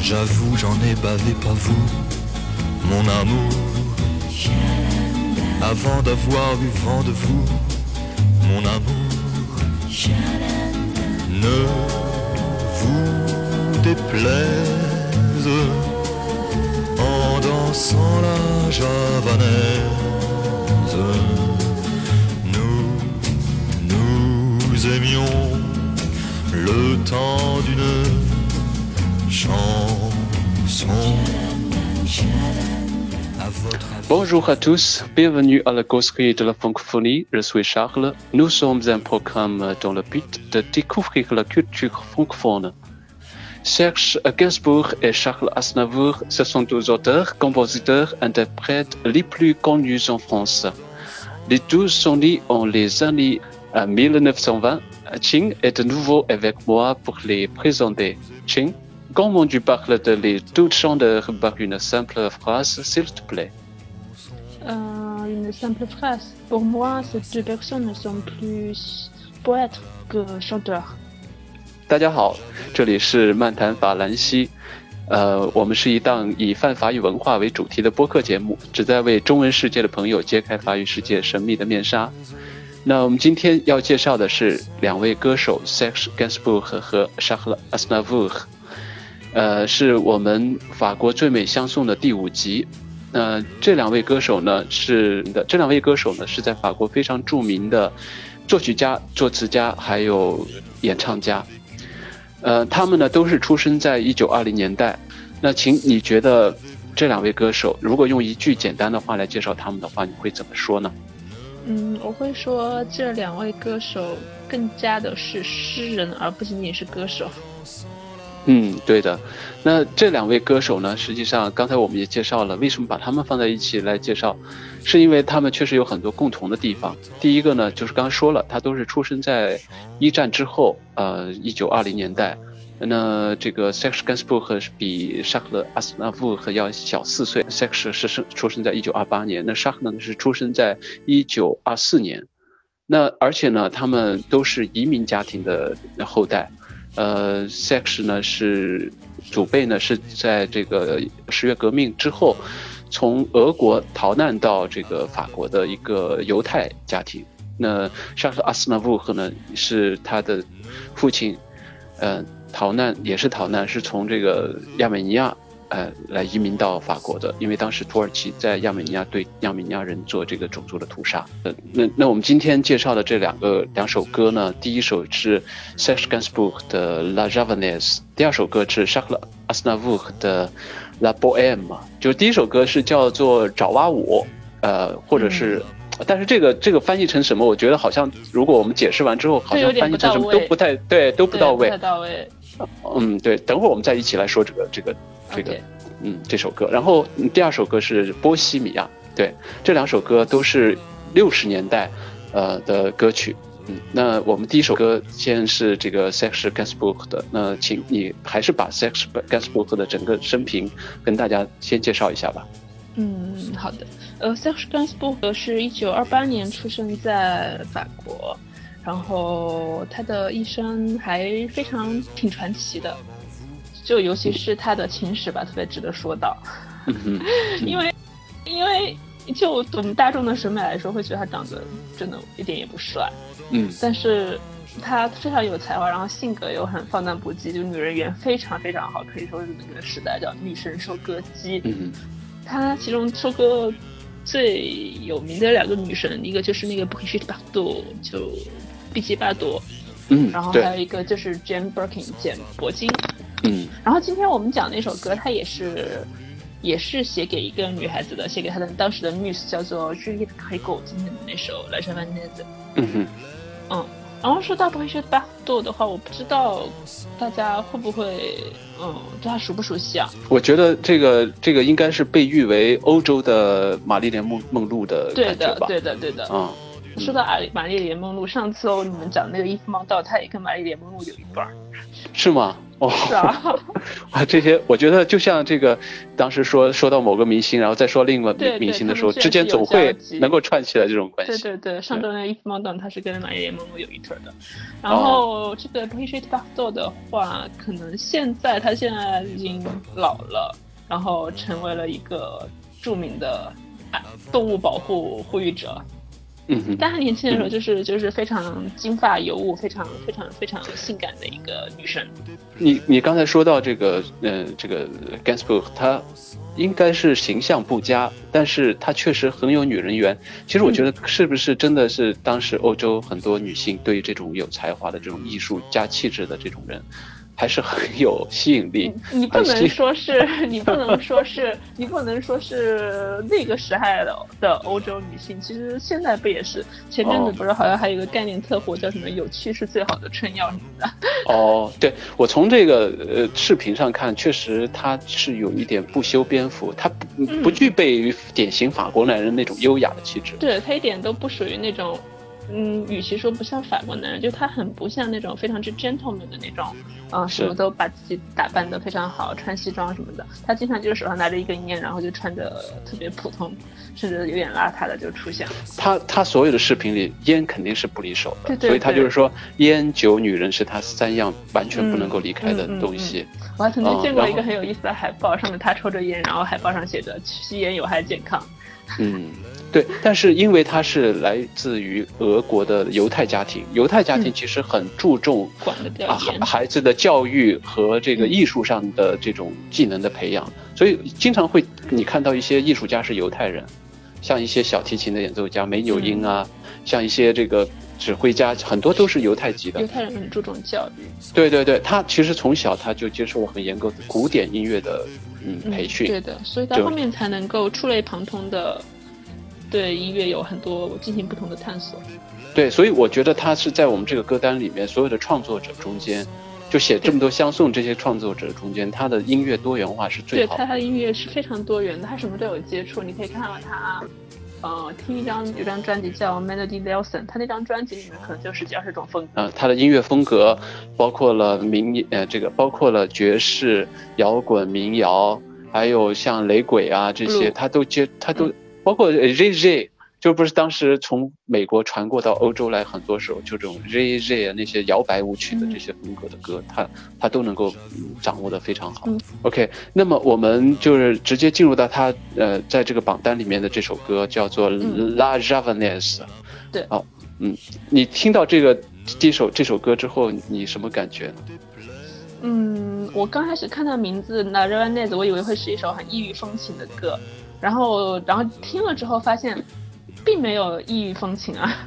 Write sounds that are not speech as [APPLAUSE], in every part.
J'avoue, j'en ai bavé, pas vous, mon amour. Avant d'avoir eu vent de vous, mon amour. Ne vous déplaise en dansant la javanaise. Nous, nous aimions le temps d'une chanson. Bonjour à tous, bienvenue à la causerie de la francophonie. Je suis Charles. Nous sommes un programme dans le but de découvrir la culture francophone. Serge Gainsbourg et Charles Aznavour, ce sont deux auteurs, compositeurs, interprètes les plus connus en France. Les deux sont nés en les années euh, 1920. Ching est de nouveau avec moi pour les présenter. Ching, comment tu parles de les deux chanteurs par une simple phrase, s'il te plaît? Euh, une simple phrase. Pour moi, ces deux personnes sont plus poètes que chanteurs. 大家好，这里是漫谈法兰西，呃，我们是一档以泛法语文化为主题的播客节目，旨在为中文世界的朋友揭开法语世界神秘的面纱。 那我们今天要介绍的是两位歌手 s e x g a n s b u r g 和 Charles Aznavour，呃，是我们法国最美相送的第五集。那这两位歌手呢是的，这两位歌手呢是在法国非常著名的作曲家、作词家，还有演唱家。呃，他们呢都是出生在一九二零年代。那请你觉得这两位歌手，如果用一句简单的话来介绍他们的话，你会怎么说呢？嗯，我会说这两位歌手更加的是诗人，而不仅仅是歌手。嗯，对的。那这两位歌手呢，实际上刚才我们也介绍了，为什么把他们放在一起来介绍，是因为他们确实有很多共同的地方。第一个呢，就是刚刚说了，他都是出生在一战之后，呃，一九二零年代。那这个 Serge Gainsbourg 是比 Charles Aznavour 要小四岁 s e x 是生出生在一九二八年，那 Charles 呢是出生在一九二四年。那而且呢，他们都是移民家庭的后代。呃，Sex 呢是祖辈呢是在这个十月革命之后，从俄国逃难到这个法国的一个犹太家庭。那沙特阿斯纳布赫呢是他的父亲，呃，逃难也是逃难，是从这个亚美尼亚呃来移民到法国的，因为当时土耳其在亚美尼亚对亚美尼亚人做这个种族的屠杀。呃，那那我们今天介绍的这两个两首歌呢，第一首是 Serge Gainsbourg 的 La Javanaise，第二首歌是 Charles Aznavour 的 La Bohème。就是第一首歌是叫做爪哇舞，呃，或者是。但是这个这个翻译成什么？我觉得好像，如果我们解释完之后，好像翻译成什么都不太对，都不到位。不太到位。嗯，对，等会儿我们再一起来说这个这个这个，嗯，这首歌。然后第二首歌是《波西米亚》，对，这两首歌都是六十年代呃的歌曲。嗯，那我们第一首歌先是这个 Serge Gainsbourg 的，那请你还是把 Serge Gainsbourg 的整个生平跟大家先介绍一下吧。嗯，好的。呃，Serge Gainsbourg 是一九二八年出生在法国，然后他的一生还非常挺传奇的，就尤其是他的情史吧，特别值得说到。因为，因为就我们大众的审美来说，会觉得他长得真的一点也不帅。嗯，但是他非常有才华，然后性格又很放荡不羁，就女人缘非常非常好，可以说是那个时代叫女神收割机。嗯，他其中收割。最有名的两个女神，一个就是那个 Brigitte Bardot，就碧琪巴朵，嗯，然后还有一个就是 Jane Birkin，简铂金，嗯，然后今天我们讲那首歌，它也是也是写给一个女孩子的，写给她的当时的 muse，叫做 Juliette Gréco，今天的那首《La Javanaise》，嗯哼，嗯。然后说到 Brigitte Bardot 的话，我不知道大家会不会，嗯，对他熟不熟悉啊？我觉得这个这个应该是被誉为欧洲的玛丽莲梦梦露的对的，对的，对的。嗯，说到玛丽玛丽莲梦露，上次哦，你们讲那个伊夫猫道，他也跟玛丽莲梦露有一段。是吗？哦，[LAUGHS] 是啊，啊，这些我觉得就像这个，当时说说到某个明星，然后再说另一个明星的时候，之间总会能够串起来这种关系。对对对，上周那 If Mountain 他是跟玛丽莲梦露有一腿的，然后这个 Brigitte Bardot 的话，可能现在他现在已经老了，然后成为了一个著名的啊动物保护呼吁者。嗯哼，但她年轻的时候就是就是非常金发尤物，非常非常非常性感的一个女生。你你刚才说到这个，呃，这个 Gainsbourg，她应该是形象不佳，但是她确实很有女人缘。其实我觉得是不是真的是当时欧洲很多女性对于这种有才华的这种艺术加气质的这种人，还是很 [LAUGHS] 有吸引力。你不能说是，[LAUGHS] 你不能说是，你不能说是那个时代的的欧洲女性。其实现在不也是？前阵子不是好像还有一个概念特火，叫什么“有趣是最好的春药”什么的。哦，对我从这个呃视频上看，确实她是有一点不修边幅，她不不具备于典型法国男人那种优雅的气质。对她一点都不属于那种。嗯，与其说不像法国男人，就他很不像那种非常之 gentleman 的那种，啊、什么都把自己打扮得非常好，穿西装什么的。他经常就是手上拿着一根烟，然后就穿着特别普通，甚至有点邋遢的就出现了。他他所有的视频里，烟肯定是不离手的，对对所以他就是说，烟酒女人是他三样完全不能够离开的嗯嗯嗯东西。我还曾经见过一个很有意思的海报，上面他抽着烟，然后海报上写着“吸烟有害健康嗯，对，但是因为他是来自于俄国的犹太家庭，犹太家庭嗯其实很注重”，管的比较啊。孩子的教育和这个嗯艺术上的这种技能的培养，所以经常会你看到一些艺术家是犹太人，像一些小提琴的演奏家梅纽因啊，像一些这个指挥家，很多都是犹太籍的犹。太人很注重教育，对对对，他其实从小他就接受了很严格的古典音乐的嗯嗯培训。对的，所以到后面才能够触类旁通的对音乐有很多进行不同的探索。对，所以我觉得他是在我们这个歌单里面所有的创作者中间，就写这么多相送这些创作者中间，他的音乐多元化是最对好的。他的音乐是非常多元的，他什么都有接触。你可以看到他，呃，听一张有张专辑叫《Melody Nelson》，他那张专辑里面可能就十几二十种风格。呃，他的音乐风格包括了民呃这个包括了爵士、摇滚、民谣，还有像雷鬼啊这些，他都接他都包括 J J。就不是当时从美国传过到欧洲来，很多时候就这种 J J 啊那些摇摆舞曲的这些风格的歌，他他都能够、嗯掌握的非常好。嗯 OK，那么我们就是直接进入到他呃在这个榜单里面的这首歌，叫做《嗯 La Javanaise》。对哦，嗯，你听到这个这首这首歌之后，你什么感觉呢？嗯，我刚开始看到名字《La r a v a n e s 我以为会是一首很异域风情的歌，然后然后听了之后发现，并没有异域风情啊。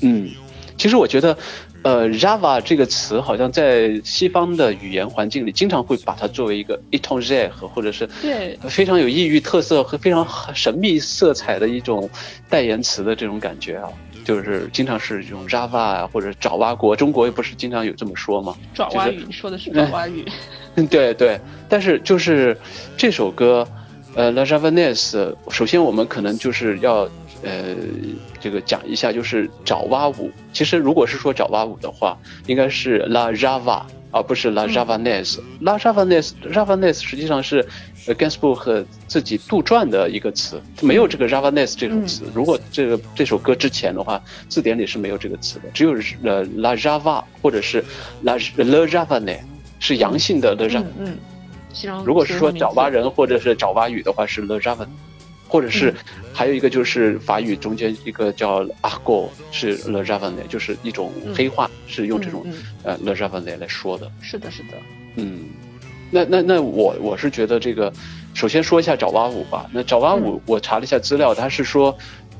嗯，其实我觉得，呃，Java 这个词好像在西方的语言环境里，经常会把它作为一个 étranger 或者是对非常有异域特色和非常神秘色彩的一种代言词的这种感觉啊，就是经常是这种 Java 啊或者爪哇国，中国也不是经常有这么说吗？爪哇语，你说的是爪哇语。嗯，对对，但是就是这首歌，呃，La Javanaise，首先我们可能就是要呃这个讲一下，就是爪哇舞。其实如果是说爪哇舞的话，应该是 La Java，而不是 La 嗯 Javanaise。La Javanaise，Javanaise 实际上是呃 Gainsbourg 自己杜撰的一个词，没有这个 Javanaise 这种词。如果这个这首歌之前的话，字典里是没有这个词的，只有呃 La Java 或者是 La Javane。是阳性的 La Jav，嗯嗯，如果是说爪哇人或者是爪哇语的话是 La Javan，或者是嗯还有一个就是法语中间一个叫 Argot 是 Le Javan，就是一种黑话，是用这种呃 Le Javan 来说的。是的，是的，嗯，那那那我我是觉得这个，首先说一下爪哇舞吧。那爪哇舞我查了一下资料，它是说，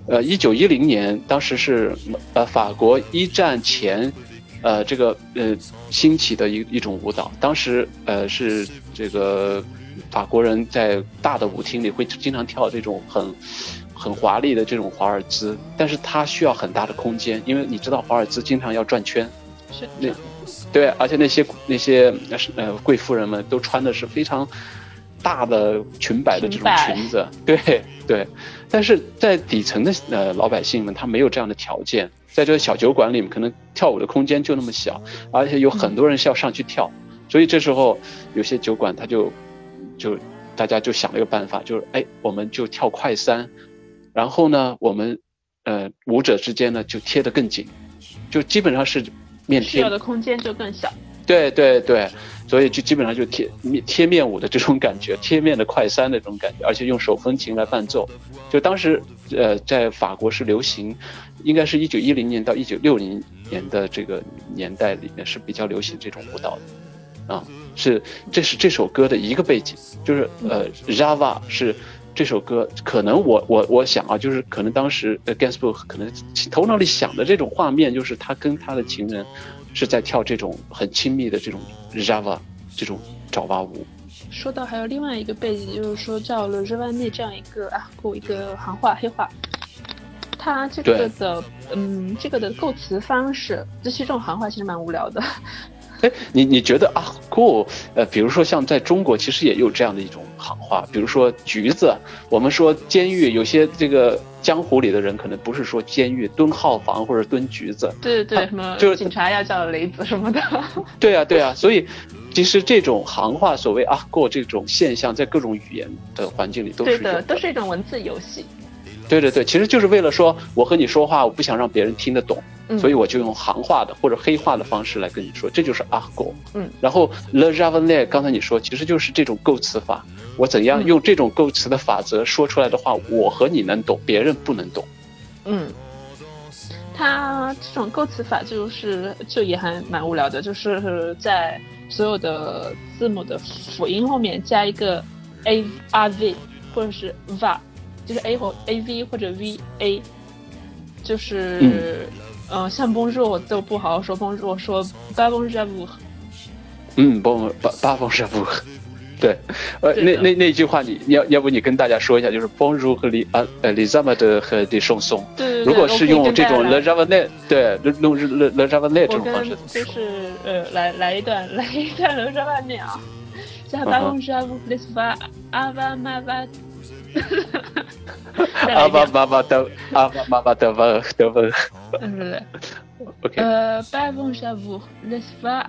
呃，一九一零年当时是呃法国一战前。呃，这个呃兴起的一一种舞蹈，当时呃是这个法国人在大的舞厅里会经常跳这种很很华丽的这种华尔兹，但是它需要很大的空间，因为你知道华尔兹经常要转圈，是那，对，而且那些那些呃贵妇人们都穿的是非常大的裙摆的这种裙子，对对，但是在底层的呃老百姓们，他没有这样的条件，在这个小酒馆里面，可能跳舞的空间就那么小，而且有很多人是要上去跳，所以这时候有些酒馆他就就大家就想了一个办法，就是哎，我们就跳快三，然后呢，我们呃舞者之间呢就贴得更紧，就基本上是面贴，需要的空间就更小。对对对，所以就基本上就贴面贴面舞的这种感觉，贴面的快三的这种感觉，而且用手风琴来伴奏。就当时呃在法国是流行，应该是一九一零年到一九六零年的这个年代里面是比较流行这种舞蹈的，啊，是这是这首歌的一个背景，就是呃 Java 是这首歌可能我我我想啊，就是可能当时呃 Gainsbourg 可能头脑里想的这种画面，就是他跟他的情人。是在跳这种很亲密的这种 Java 这种爪哇舞。说到还有另外一个背景，就是说叫了 Java 内这样一个啊，过一个行话黑话，它这个的嗯，这个的构词方式，这些这种行话其实蛮无聊的。哎，你你觉得啊，过呃，比如说像在中国，其实也有这样的一种行话，比如说橘子，我们说监狱有些这个。江湖里的人可能不是说监狱蹲号房或者蹲橘子，对对对，什么就是警察要叫雷子什么的。[LAUGHS] 对啊对啊，所以其实这种行话，所谓啊过这种现象，在各种语言的环境里都是对的，都是一种文字游戏。对对对，其实就是为了说我和你说话，我不想让别人听得懂，所以我就用行话的或者黑话的方式来跟你说，这就是阿狗。嗯，然后 le javanais，刚才你说其实就是这种构词法。我怎样用这种构词的法则说出来的话，我和你能懂，别人不能懂。嗯，他这种构词法就是就也还蛮无聊的，就是在所有的字母的辅音后面加一个 a r v 或者是 va，就是 a 或 a v 或者 v a，就是嗯，像 bonjour 都不好好说 bonjour，说 ba bonjour。嗯，bon ba ba bonjour。对，呃，那那那句话，你要要不你跟大家说一下，就是 Bonjour 和李啊呃李 Zamade 和李松松，对，如果是用这种 Le Javanet，对，用 Le Le Javanet 这种方式，就是呃来来一段来一段 Le Javanet 啊，像 Bonjour les va ava mava，阿巴妈妈的阿巴妈妈的问的问，对对对，OK，呃，Bonjour les va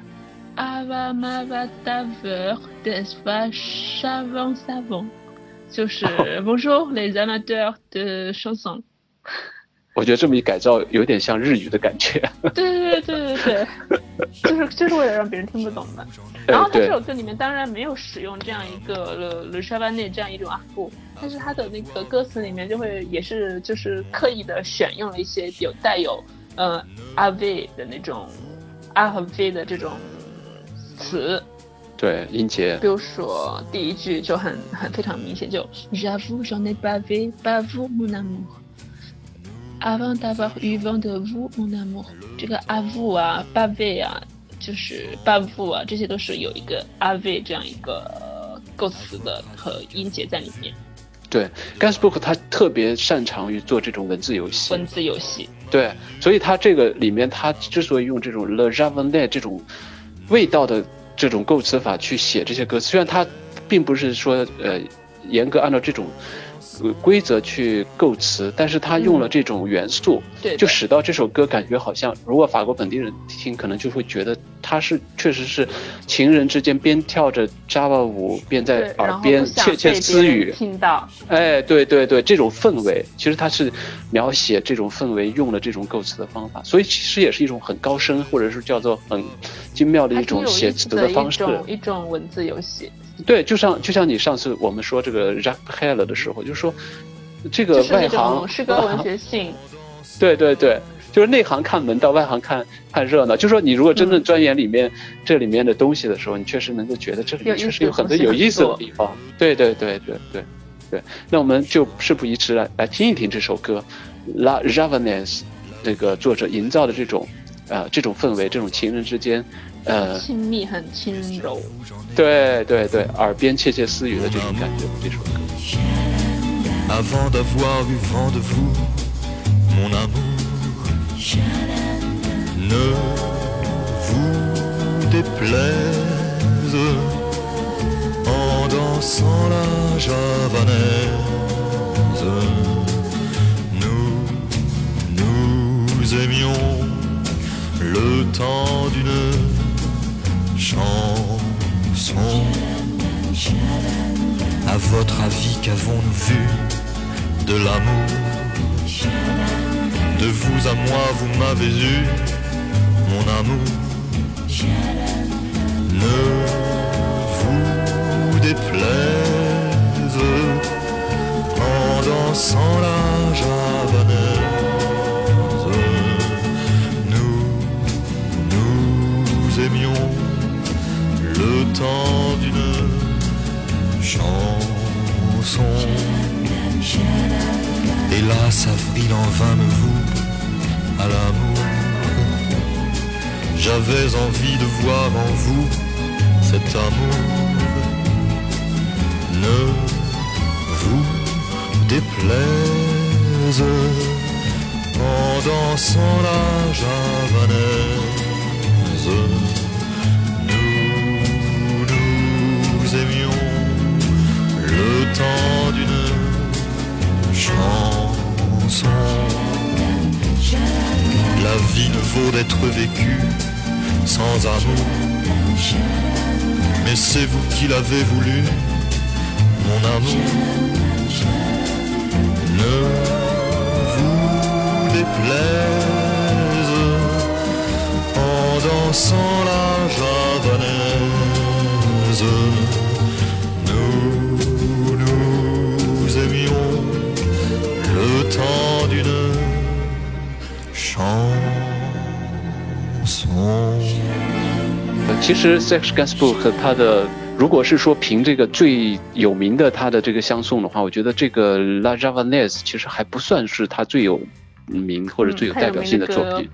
Ava mava taver des va chavon savon，就是 Bonjour les amateurs de chanson。我觉得这么一改造，有点像日语的感觉。[LAUGHS] 对对对对对对，就是就是为了让别人听不懂的。然后他这首歌里面当然没有使用这样一个 le le chavanet 这样一种阿布，但是他的那个歌词里面就会也是就是刻意的选用了一些有带有呃阿 v 的那种阿和 v 的这种。词，对音节，比如说第一句就很很非常明显，就 J'avoue j'en ai bavé, pas vous mon amour, avant d'avoir eu vent de vous mon amour。这个 avoue 啊，bavé 啊，就是 bavu 啊，这些都是有一个 ave 这样一个构词的和音节在里面。对，Gasbook 他特别擅长于做这种文字游戏。文字游戏。对，所以他这个里面他之所以用这种 le javanais 这种。味道的这种构词法去写这些歌，虽然他并不是说呃严格按照这种规则去构词，但是他用了这种元素，对，就使到这首歌感觉好像，如果法国本地人听，可能就会觉得他是确实是情人之间边跳着 Java 舞，边在耳边窃窃私语，听到，哎，对对对，这种氛围，其实他是描写这种氛围用了这种构词的方法，所以其实也是一种很高深，或者是叫做很精妙的一种写词的方式，一种文字游戏。对，就像就像你上次我们说这个 rap h e l l 的时候，就说这个外行诗歌文学 [LAUGHS] 性。对对对，就是内行看门道，外行看看热闹。就说你如果真正钻研里面这里面的东西的时候，你确实能够觉得这里面确实有很多有意思的地方。对对对对对对。那我们就事不宜迟，来来听一听这首歌《La Ravenous》，这个作者营造的这种呃这种氛围，这种情人之间。呃，亲密很轻柔，对对对，耳边窃窃私语的这种感觉，这首歌。Avant d'avoir eu vent de vous, mon amour, ne vous déplaise en dansant la javanaise. Nous, nous aimions le temps d'une chanson. À votre avis, qu'avons-nous vu de l'amour De vous à moi, vous m'avez eu, mon amour. Ne vous déplaise en dansant la javanaise. Hélas, avril en vain me vous à l'amour. J'avais envie de voir en vous cet amour. Ne vous déplaise en dansant la javanaise. Nous, nous aimions le temps d'une La vie ne vaut d'être vécue sans amour. Mais c'est vous qui l'avez voulu, mon amour. Ne vous déplaise en dansant la javanaise. 其实 Sex Gainsbourg 他的，如果是说凭这个最有名的他的这个相送的话，我觉得这个 La Javanaise 其实还不算是他最有名或者最有代表性的作品。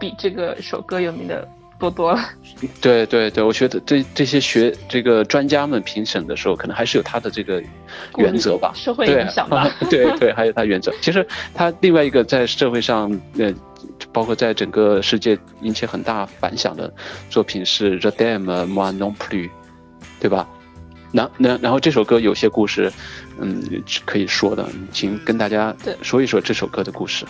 比这个首歌有名的多多了。对对对，我觉得这这些学这个专家们评审的时候，可能还是有他的这个原则吧，社会影响吧。对 [LAUGHS] 对，还有他原则。其实他另外一个在社会上，呃，包括在整个世界引起很大反响的作品是《The Dame Moi Non Plus》，对吧？那那然后这首歌有些故事，嗯，是可以说的，请跟大家对说一说这首歌的故事。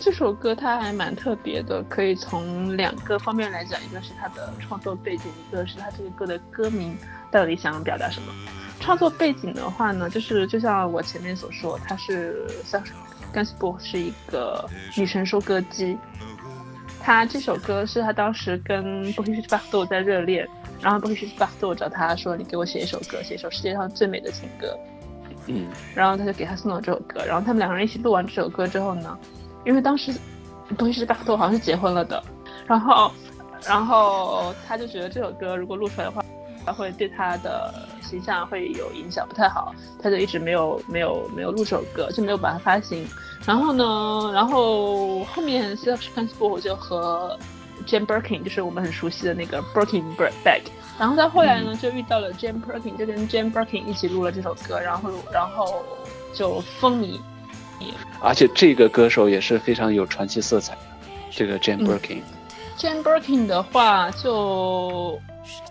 这首歌它还蛮特别的，可以从两个方面来讲，一个是它的创作背景，一个是它这个歌的歌名到底想表达什么。创作背景的话呢，就是就像我前面所说，它是 Serge Gainsbourg 是一个女神收割机。他这首歌是他当时跟 b o h i s b a c h t o 在热恋，然后 b o h i s b a c h t o 找他说：“你给我写一首歌，写一首世界上最美的情歌。”嗯然后他就给他送了这首歌，然后他们两个人一起录完这首歌之后呢，因为当时不会是巴克托好像是结婚了的，然后然后他就觉得这首歌如果录出来的话，他会对他的形象会有影响，不太好，他就一直没有没有没有录这首歌，就没有把它发行。然后呢，然后后面 s e l f t r a n s p o r t 就和 Jane Birkin，就是我们很熟悉的那个 Birkin bag。然后到后来呢，就遇到了 Jane Birkin，就跟 Jane Birkin 一起录了这首歌，然后然后就风靡。而且这个歌手也是非常有传奇色彩的，这个 Jane 嗯 Birkin。Jane Birkin 的话就，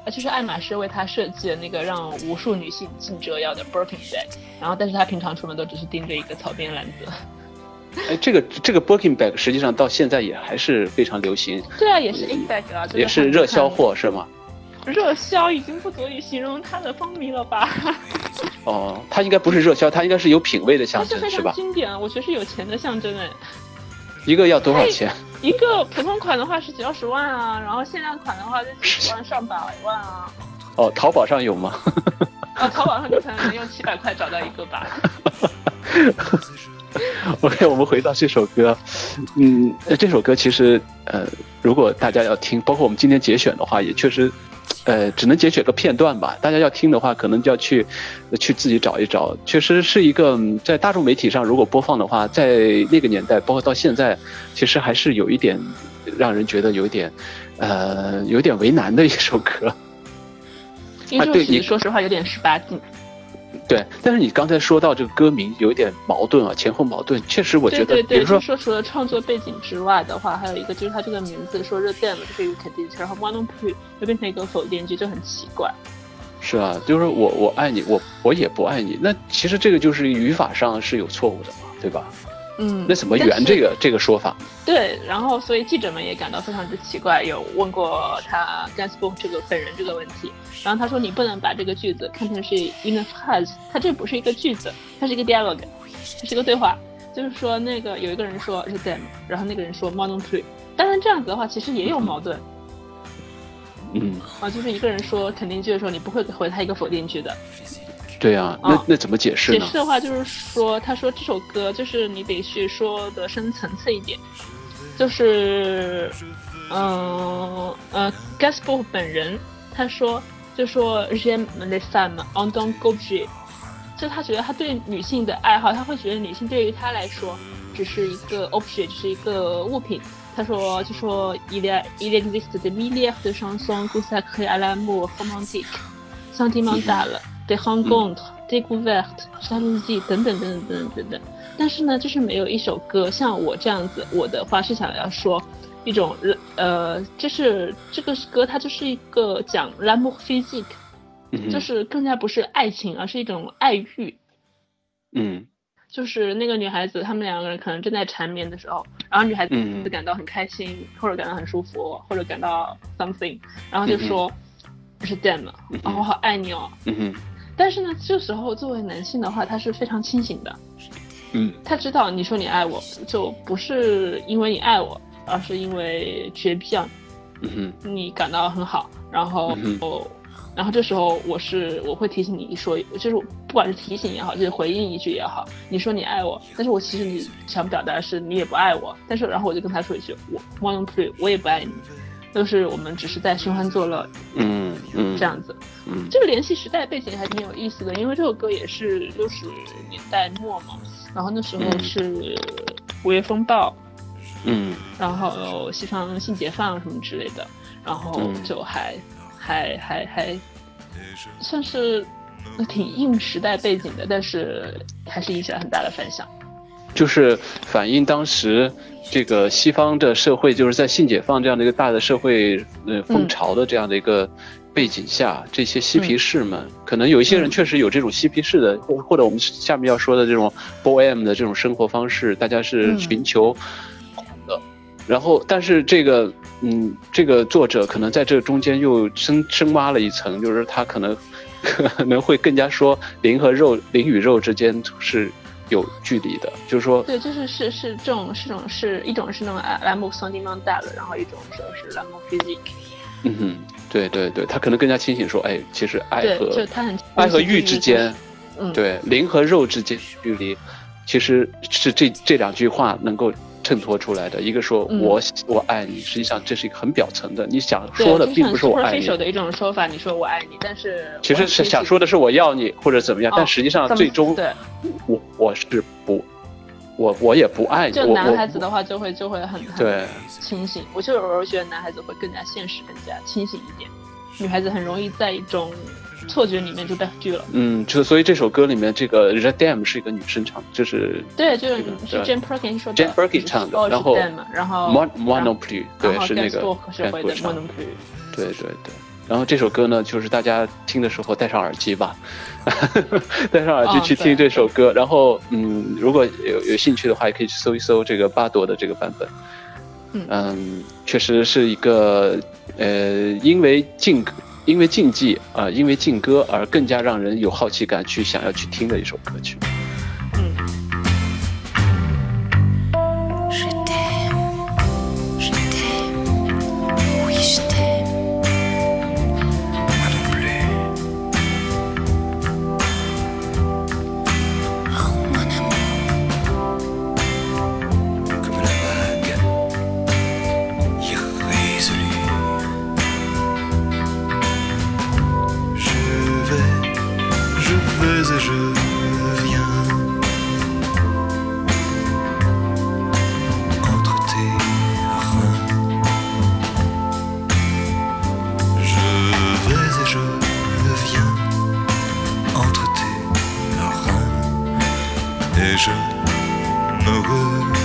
呃就是爱马仕为她设计的那个让无数女性竞折腰的 Birkin bag，然后但是她平常出门都只是拎着一个草编篮子。[LAUGHS] 哎，这个这个 Birkin bag 实际上到现在也还是非常流行，对啊，也是 in bag 啊，就也是热销。货是吗？热销已经不足以形容它的风靡了吧？[LAUGHS] 哦，它应该不是热销，它应该是有品位的象征是吧？经典，我觉得是有钱的象征哎。一个要多少钱？一个普通款的话是几二十万啊，然后限量款的话就几十万上百万啊。哦，淘宝上有吗？啊，淘宝上你可能能用七百块找到一个吧。[LAUGHS] OK，我们回到这首歌，嗯，呃这首歌其实呃，如果大家要听，包括我们今天节选的话，也确实，呃，只能截取个片段吧。大家要听的话，可能就要去呃去自己找一找。确实是一个嗯在大众媒体上如果播放的话，在那个年代，包括到现在，其实还是有一点让人觉得有一点，呃，有点为难的一首歌。因为这对你首曲子说实话有点十八禁。对，但是你刚才说到这个歌名有一点矛盾啊，前后矛盾。确实，我觉得，对对对，比如说就是说除了创作背景之外的话，还有一个就是它这个名字说 “the dam” 就是一个肯定词，然后 “one on two” 又变成一个否定句，就很奇怪。是啊，就是我我爱你，我我也不爱你。那其实这个就是语法上是有错误的嘛，对吧？嗯，那怎么圆这个这个说法？对，然后所以记者们也感到非常之奇怪，有问过他 Gainsbourg 这个本人这个问题，然后他说你不能把这个句子看成是 in a phrase，它这不是一个句子，它是一个 dialogue，它是一个对话，就是说那个有一个人说 je t'aime，然后那个人说 moi non plus，当然这样子的话其实也有矛盾嗯，啊，就是一个人说肯定句的时候，你不会回他一个否定句的，对啊，那哦那怎么解释呢解释？的话就是说，他说这首歌就是你得去说的深层次一点，就是，嗯呃 g a s p o 本人他说就说 j'aime les femmes en tant qu'objet，就他觉得他对女性的爱好，他会觉得女性对于他来说只是一个 objet，只是一个物品。他说就说 il y a il existe des milliards de chansons consacrées à l'amour romantique。《Hong Kong》，《Dig Your Heart》，《山路记》等等等等等等等等，但是呢，就是没有一首歌像我这样子。我的话是想要说一种，呃，就是这个歌它就是一个讲《Love physic，》，就是更加不是爱情，而是一种爱欲。嗯。就是那个女孩子，他们两个人可能正在缠绵的时候，然后女孩子感到很开心，或者感到很舒服，或者感到 something，然后就说：“是 damn，啊，我好爱你哦。”嗯但是呢，这时候作为男性的话，他是非常清醒的，嗯。他知道你说你爱我，就不是因为你爱我，而是因为绝壁啊嗯哼。你感到很好，然后，嗯然后这时候我是我会提醒你说，就是不管是提醒也好，就是回应一句也好，你说你爱我，但是我其实你想表达的是你也不爱我，但是然后我就跟他说一句，我 one three，我也不爱你，就是我们只是在寻欢作乐嗯嗯，这样子。嗯这个联系时代背景还挺有意思的，因为这首歌也是六十年代末嘛，然后那时候嗯是五月风暴，嗯然后西方性解放什么之类的，然后嗯就还、还还还算是挺应时代背景的，但是还是引起了很大的反响。就是反映当时这个西方的社会，就是在性解放这样的一个大的社会呃风潮的这样的一个背景下，这些嬉皮士们，可能有一些人嗯确实有这种嬉皮士的，或或者我们下面要说的这种 bohem 的这种生活方式，大家是嗯寻求的。然后，但是这个，嗯，这个作者可能在这中间又深深挖了一层，就是他可能 [LAUGHS] 可能会更加说灵和肉，灵与肉之间是有距离的，就是说，对，就是是是这种是种是一种是那种 l'amour sentimental，然后一种说是 l'amour physique。嗯哼，对对对，他可能更加清醒说，哎，其实爱，和就他很爱和欲之间，，嗯，对灵和肉之间距离，其实是这这两句话能够衬托出来的。一个说嗯我、我爱你，实际上这是一个很表层的，你想说的并不是我爱你，的一种说法。你说我爱你，但是其实是想说的是我要你或者怎么样，哦但实际上最终对，我我是不，我我也不爱你，就男孩子的话就会就会很很对清醒。我就有时候觉得男孩子会更加现实，更加清醒一点，女孩子很容易在一种错觉里面就被拒了。嗯，就所以这首歌里面这个 The Dam 是一个女生唱，就是对，就是是 Jane Birkin 说的 Jane Birkin 唱的哦然后然后 Mon Mon non plus，对，是那个。对对对。然后这首歌呢，就是大家听的时候戴上耳机吧，[LAUGHS] 戴上耳机哦去听这首歌。然后，嗯，如果有有兴趣的话，也可以去搜一搜这个巴朵的这个版本。嗯确实是一个呃，因为禁因为禁忌啊、因为禁歌而更加让人有好奇感去想要去听的一首歌曲。嗯，Vision, no good.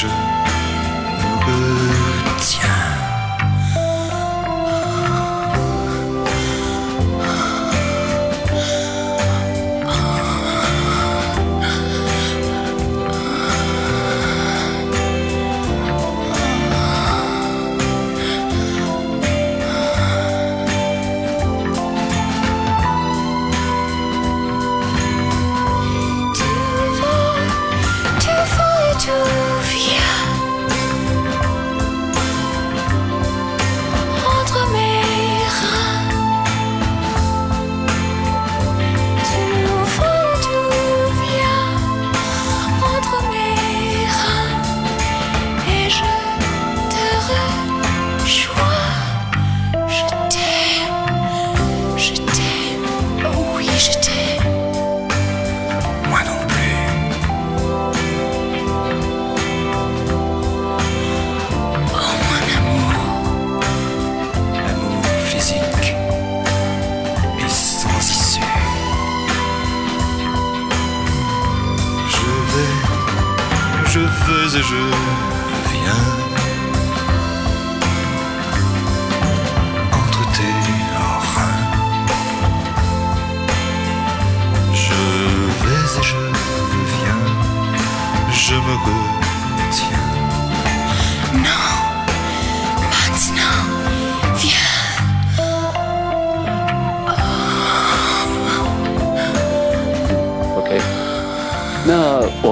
vision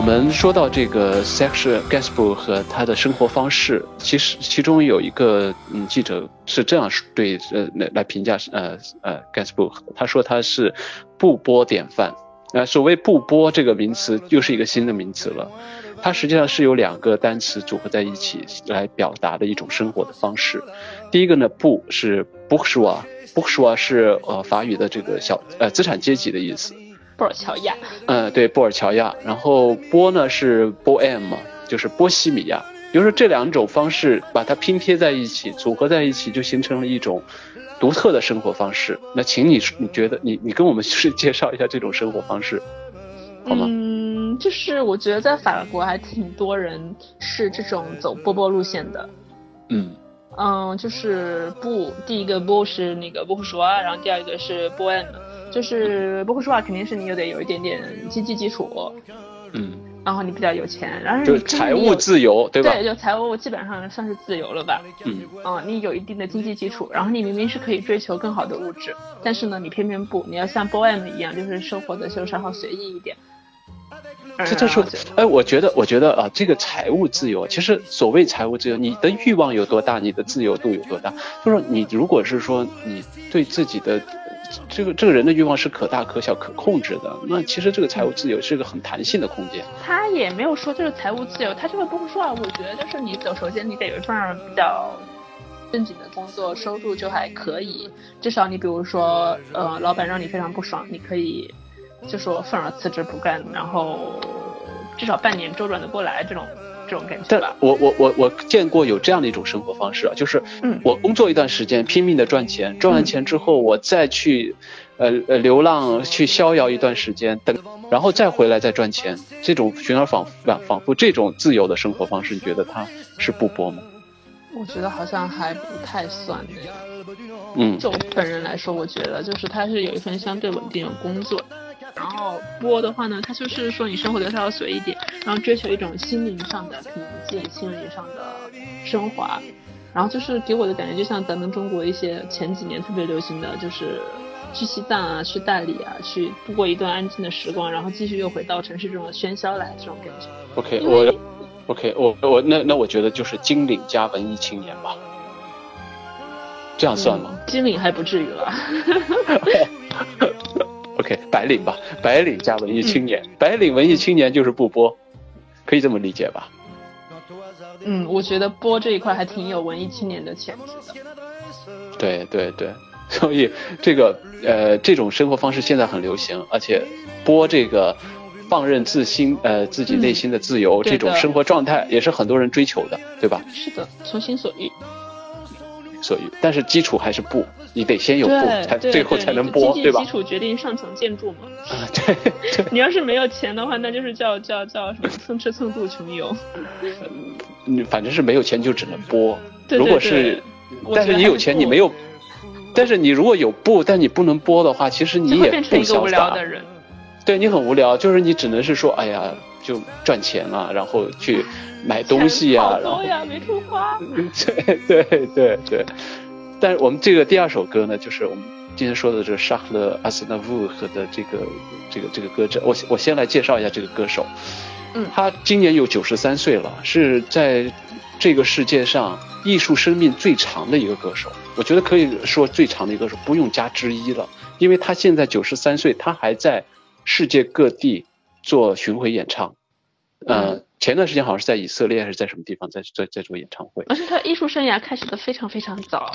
我们说到这个 Serge Gainsbourg 和他的生活方式，其实其中有一个嗯记者是这样对呃来来评价呃呃 Gainsbourg，他说他是不播典范。那所谓不播这个名词又是一个新的名词了，它实际上是由两个单词组合在一起来表达的一种生活的方式。第一个呢，不是 bourgeois，bourgeois 是呃法语的这个小呃资产阶级的意思。布尔乔亚，嗯，对，布尔乔亚。然后波呢是 bohem，就是波西米亚。比如说这两种方式把它拼贴在一起，组合在一起，就形成了一种独特的生活方式。那请你你觉得你你跟我们就是介绍一下这种生活方式，好吗？嗯，就是我觉得在法国还挺多人是这种走波波路线的。嗯嗯，就是不，第一个不是那个波普说啊，然后第二个是波 M，就是波普说话，肯定是你有得有一点点经济基础，嗯，然后你比较有钱，然后就你财务自由，对吧？对，就财务基本上算是自由了吧。嗯嗯，你有一定的经济基础，然后你明明是可以追求更好的物质，但是呢，你偏偏不，你要像 BOM 一样，就是生活的就稍稍随意一点。这这说然后就，哎，我觉得，我觉得啊，这个财务自由，其实所谓财务自由，你的欲望有多大，你的自由度有多大。就是你如果是说你对自己的这个这个人的欲望是可大可小、可控制的，那其实这个财务自由是一个很弹性的空间。他也没有说就是财务自由，他这个不说啊，我觉得就是你走，首先你得有一份比较正经的工作，收入就还可以，至少你比如说，呃，老板让你非常不爽，你可以就说愤而辞职不干，然后至少半年周转得过来这种这种感觉对吧。我我我我见过有这样的一种生活方式啊，就是嗯我工作一段时间，拼命的赚钱，赚完钱之后，我再去，呃呃流浪，去逍遥一段时间，等，然后再回来再赚钱，这种循而仿反仿佛这种自由的生活方式，你觉得它是不播吗？我觉得好像还不太算。嗯就我本人来说，我觉得就是他是有一份相对稳定的工作，然后播的话呢，他就是说你生活的稍微随意一点，然后追求一种心灵上的平静，心灵上的升华，然后就是给我的感觉就像咱们中国一些前几年特别流行的就是。去西藏啊，去大理啊，去度过一段安静的时光，然后继续又回到城市这种喧嚣来，这种感觉。，OK，我 OK，我我那那我觉得就是金领加文艺青年吧，这样算吗？嗯金领还不至于了。白领吧，白领加文艺青年，嗯白领文艺青年就是不播，可以这么理解吧？嗯，我觉得播这一块还挺有文艺青年的潜质的。对对对，所以这个呃这种生活方式现在很流行，而且播这个放任自心呃自己内心的自由、这种生活状态，也是很多人追求的，对吧？是的，从心所欲。所以，但是基础还是布，你得先有布，才，最后才能播，对吧基？础决定上层建筑嘛。啊，对对。[LAUGHS] 你要是没有钱的话，那就是叫叫叫什么蹭吃蹭住穷游。你反正是没有钱就只能播。对对如果是，但是是你有钱，你没有，但是你如果有布，但你不能播的话，其实你也不变成一个无聊的。人。对你很无聊，就是你只能是说，哎呀，就赚钱啊，然后去买东西呀、然后呀，没处花。[LAUGHS] 对对对对。但是我们这个第二首歌呢，就是我们今天说的这个沙克勒阿斯纳夫和的这个这个这个歌者，我我先来介绍一下这个歌手。嗯他今年有九十三岁了，是在这个世界上艺术生命最长的一个歌手。我觉得可以说最长的一个歌手，不用加之一了，因为他现在九十三岁，他还在世界各地做巡回演唱。呃，嗯前段时间好像是在以色列还是在什么地方在在在做演唱会。而且他艺术生涯开始的非常非常早。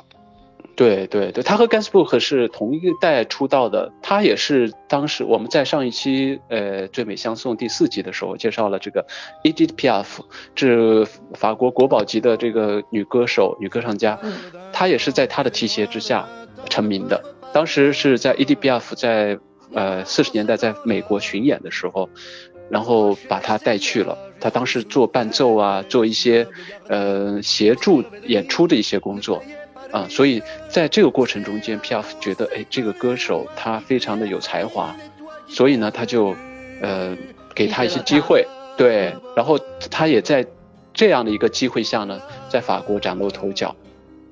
对对对，他和 Gainsbourg 是同一代出道的，他也是当时我们在上一期呃《最美相送》第四集的时候介绍了这个 Edith Piaf，是法国国宝级的这个女歌手、女歌唱家，嗯她也是在她的提携之下成名的。当时是在 Edith Piaf 在呃四十年代在美国巡演的时候，然后把他带去了。他当时做伴奏啊，做一些呃协助演出的一些工作。啊，所以在这个过程中间，Piaf 觉得，哎，这个歌手他非常的有才华，所以呢，他就，呃，给他一些机会，对，然后他也在这样的一个机会下呢，在法国崭露头角，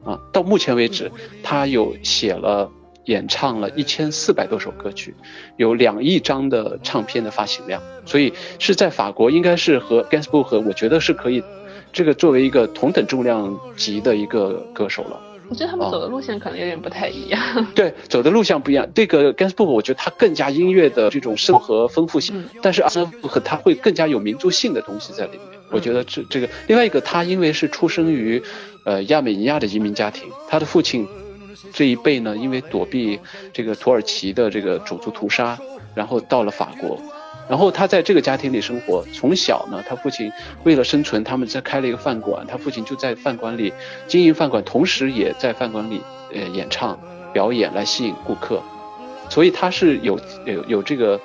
啊，到目前为止，他有写了、演唱了一千四百多首歌曲，有两亿张的唱片的发行量，所以是在法国应该是和 Gainsbourg，我觉得是可以，这个作为一个同等重量级的一个歌手了。我觉得他们哦走的路线可能有点不太一样。对，走的路线不一样。这个 Gainsbourg 我觉得他更加音乐的这种生活丰富性，嗯但是阿斯和他会更加有民族性的东西在里面。我觉得这这个另外一个，他因为是出生于呃亚美尼亚的移民家庭，他的父亲这一辈呢，因为躲避这个土耳其的这个种族屠杀，然后到了法国。然后他在这个家庭里生活，从小呢，他父亲为了生存，他们在开了一个饭馆，他父亲就在饭馆里经营饭馆，同时也在饭馆里呃演唱表演来吸引顾客，所以他是有有有这个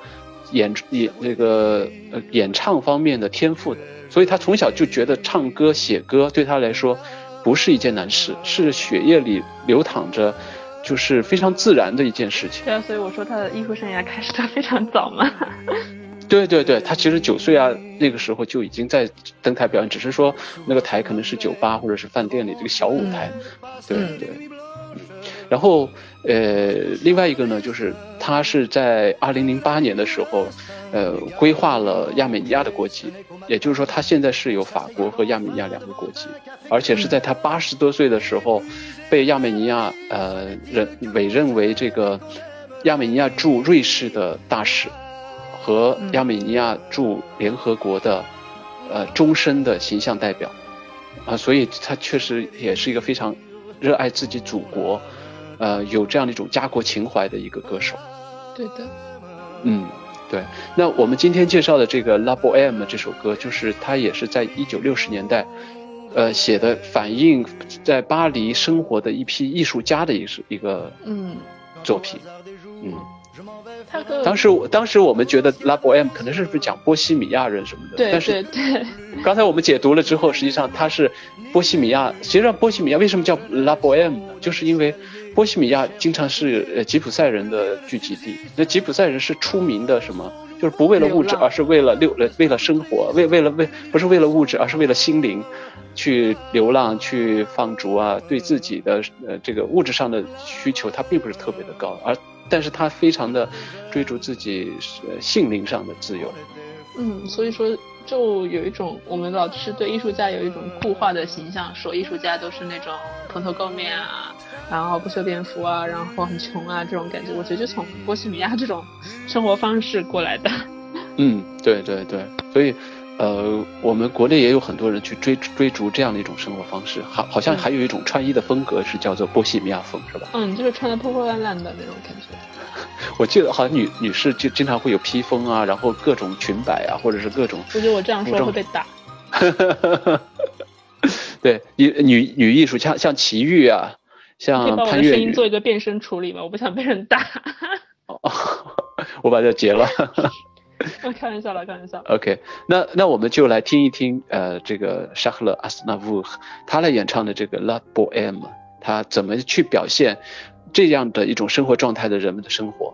演演那个呃演唱方面的天赋的，所以他从小就觉得唱歌写歌对他来说不是一件难事，是血液里流淌着，就是非常自然的一件事情。对啊，所以我说他的艺术生涯开始的非常早嘛。[LAUGHS] 对对对，他其实九岁啊，那个时候就已经在登台表演，只是说那个台可能是酒吧或者是饭店里这个小舞台。对嗯对。然后呃，另外一个呢，就是他是在二零零八年的时候，呃，规划了亚美尼亚的国籍，也就是说他现在是有法国和亚美尼亚两个国籍，而且是在他八十多岁的时候，被亚美尼亚呃任委任为这个亚美尼亚驻瑞士的大使。和亚美尼亚驻联合国的，呃，终身的形象代表，啊，所以他确实也是一个非常热爱自己祖国，呃，有这样的一种家国情怀的一个歌手。对的，嗯，对。那我们今天介绍的这个《La Bohème》这首歌，就是它也是在一九六十年代，呃，写的反映在巴黎生活的一批艺术家的一首一个嗯，作品。嗯。当时我当时我们觉得拉波 M 可能是不是讲波西米亚人什么的，对但是对对，刚才我们解读了之后，实际上它是波西米亚。实际上波西米亚为什么叫拉波 M 呢？就是因为波西米亚经常是呃吉普赛人的聚集地。那吉普赛人是出名的什么？就是不为了物质，而是为了六呃为了生活，为为了为不是为了物质，而是为了心灵，去流浪，去放逐啊，对自己的呃这个物质上的需求，他并不是特别的高，而但是他非常的追逐自己呃性灵上的自由。嗯，所以说就有一种我们老是对艺术家有一种固化的形象，说艺术家都是那种蓬头垢面啊，然后不修边幅啊，然后很穷啊这种感觉。我觉得就从波西米亚这种生活方式过来的。[LAUGHS] 嗯，对对对，所以，呃，我们国内也有很多人去追追逐这样的一种生活方式，好，好像还有一种穿衣的风格是叫做波西米亚风，是吧？嗯，就是穿的破破烂烂的那种感觉。[LAUGHS] 我记得好像女女士就经常会有披风啊，然后各种裙摆啊，或者是各种我觉得我这样说会被打。[LAUGHS] 对女女女艺术家像齐豫啊，像把我的声音做一个变声处理吗？我不想被人打。[LAUGHS] 哦我把这截了。我 [LAUGHS] 开玩笑了，开玩笑。OK，那那我们就来听一听，呃，这个沙赫勒阿斯纳乌他来演唱的这个《La Bohème》，他怎么去表现这样的一种生活状态的人们的生活。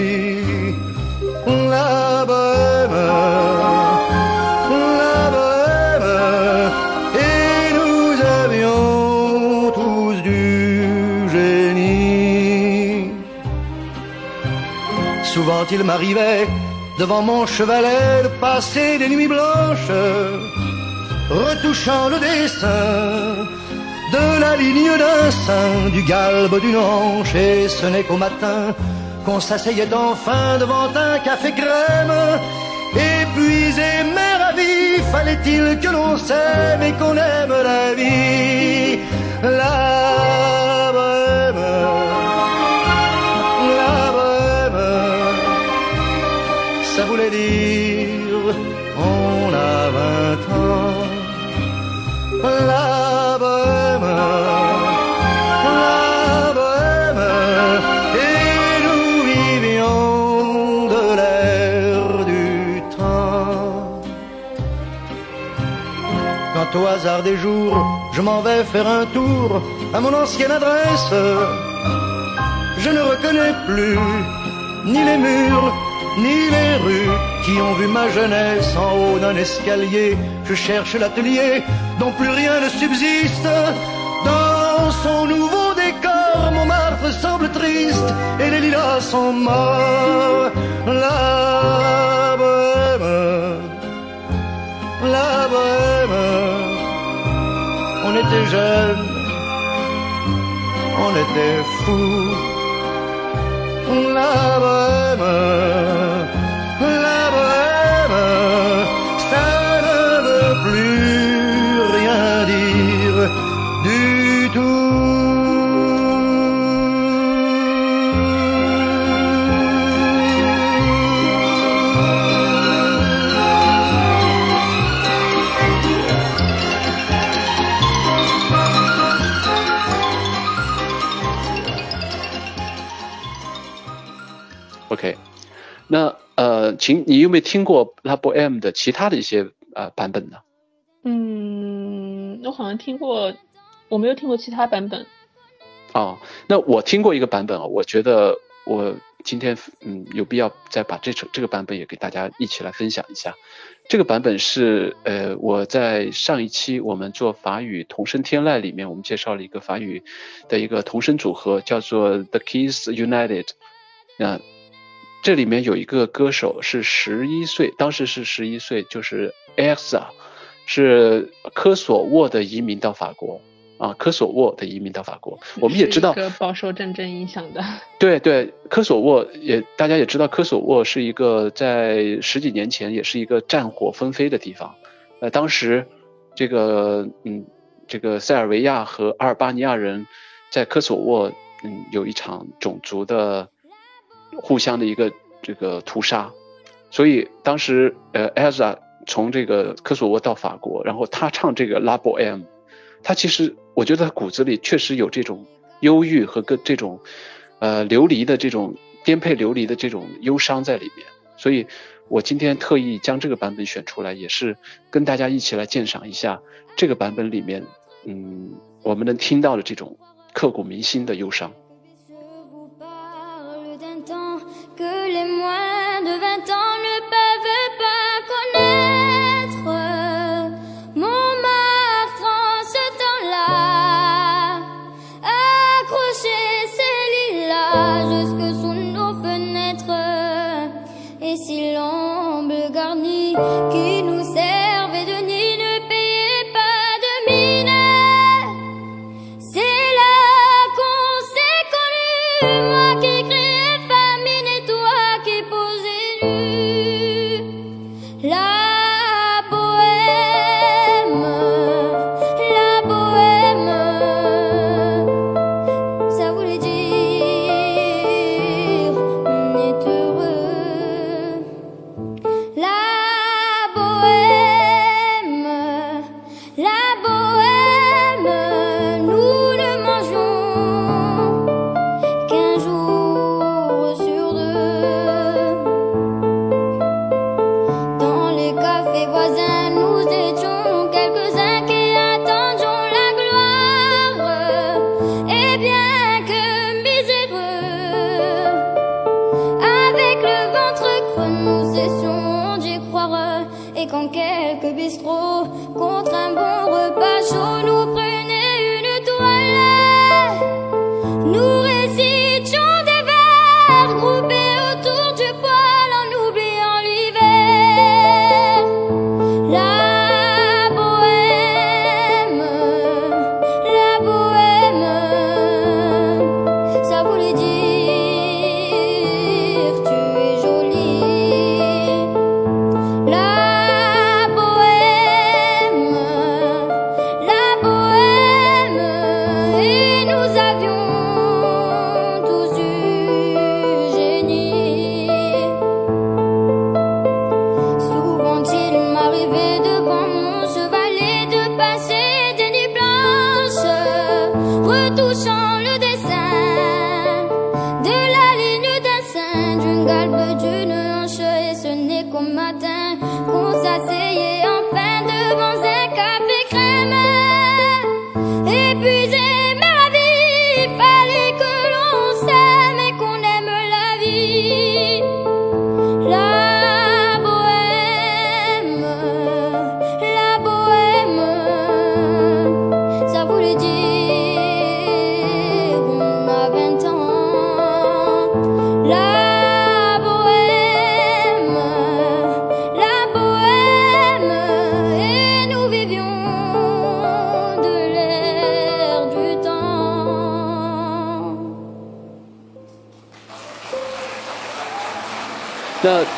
et nous avions tous du génie. Souvent il m'arrivait devant mon chevalet de passer des nuits blanches, retouchant le dessin de la ligne d'un sein, du galbe d'une hanche, et ce n'est qu'au matin qu'on s'asseyait enfin devant un café crème. Épuisé mais ravi, fallait-il que l'on s'aime et qu'on aime la vie. Au hasard des jours, je m'en vais faire un tour à mon ancienne adresse, je ne reconnais plus ni les murs, ni les rues qui ont vu ma jeunesse en haut d'un escalier. Je cherche l'atelier dont plus rien ne subsiste. Dans son nouveau décor, Montmartre semble triste et les lilas sont morts. La bohème, la on était jeunes, on était fous. La bohème, la bohème, 呃，请你有没有听过 La Bohème 的其他的一些呃版本呢？嗯，我好像听过，我没有听过其他版本。哦，那我听过一个版本啊，我觉得我今天嗯有必要再把这首这个版本也给大家一起来分享一下。这个版本是呃我在上一期我们做法语童声天籁里面，我们介绍了一个法语的一个童声组合，叫做 The Keys United。那这里面有一个歌手是十一岁，当时是十一岁，就是 Elsa。是科索沃的移民到法国啊，科索沃的移民到法国。我们也知道饱受战争影响的。[LAUGHS] 对对，科索沃也大家也知道，科索沃是一个在十几年前也是一个战火纷飞的地方。呃，当时这个嗯，这个塞尔维亚和阿尔巴尼亚人在科索沃嗯有一场种族的互相的一个这个屠杀，所以当时呃艾莎从这个科索沃到法国，然后他唱这个《La b o m》，他其实我觉得他骨子里确实有这种忧郁和跟这种呃流离的这种颠沛流离的这种忧伤在里面，所以我今天特意将这个版本选出来，也是跟大家一起来鉴赏一下这个版本里面，嗯，我们能听到的这种刻骨铭心的忧伤。Moins de 20 ans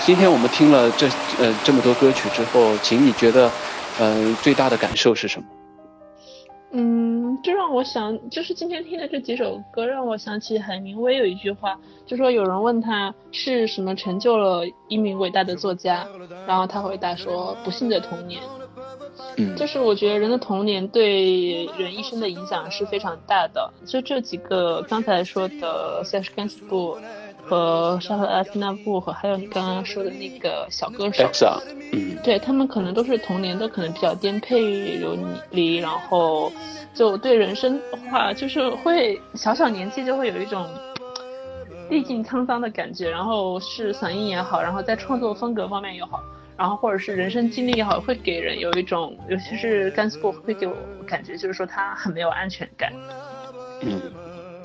今天我们听了这呃这么多歌曲之后，请你觉得，呃最大的感受是什么？嗯，这让我想，就是今天听的这几首歌，让我想起海明威有一句话，就说有人问他是什么成就了一名伟大的作家，然后他回答说不幸的童年。嗯就是我觉得人的童年对人一生的影响是非常大的。就这几个刚才说的塞什甘斯布和沙赫阿斯纳布和还有你刚刚说的那个小歌手嗯对他们可能都是童年都可能比较颠沛流离，然后就对人生的话，就是会小小年纪就会有一种历尽沧桑的感觉，然后是嗓音也好，然后在创作风格方面也好，然后或者是人生经历也好，会给人有一种，尤其是甘斯布会给我感觉就是说他很没有安全感。嗯，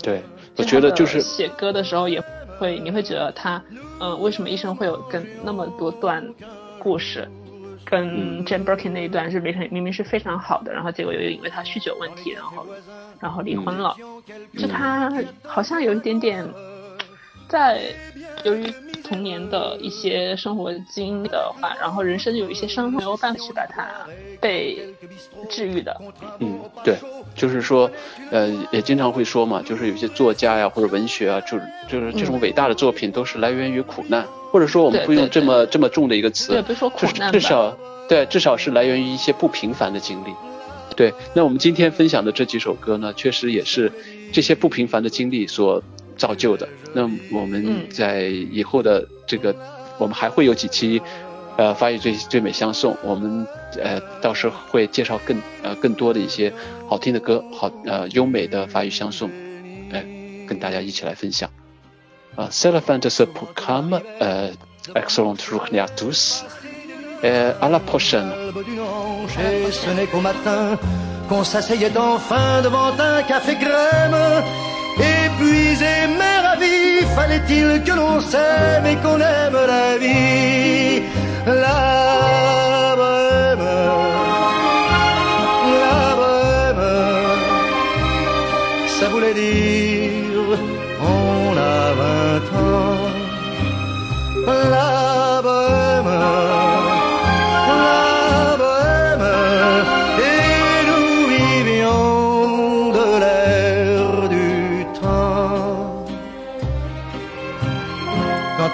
对，我觉得就是写歌的时候也会，你会觉得他，嗯、为什么一生会有跟那么多段故事？跟 Jane Birkin 那一段是明明明明是非常好的，然后结果又因为他酗酒问题，然后然后离婚了。就他好像有一点点在由于童年的一些生活经历的话，然后人生有一些伤痛没有办法去把它被治愈的。嗯，对，就是说，呃，也经常会说嘛，就是有些作家呀或者文学啊，就是就是这种伟大的作品都是来源于苦难，或者说我们对不用对这么这么重的一个词，对不是说苦难吧至少对，至少是来源于一些不平凡的经历。对，那我们今天分享的这几首歌呢，确实也是这些不平凡的经历所造就的。那我们嗯在以后的这个，我们还会有几期，呃，法语最最美相送，我们呃到时候会介绍更呃更多的一些好听的歌，好呃优美的法语相送，呃，跟大家一起来分享。啊 c e l e f a n t ce programme, euh, excellente journée à tous, et à la prochaine. l'albe du hanche et ce n'est qu'au matin qu'on s'asseyait enfin devant un café crème. Épuisé mais ravi, fallait-il que l'on s'aime et qu'on aime la vie, la bohème, la bohème. Ça voulait dire on a vingt ans,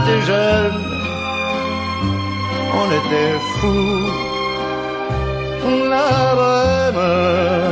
était jeune, on était fou, la reine.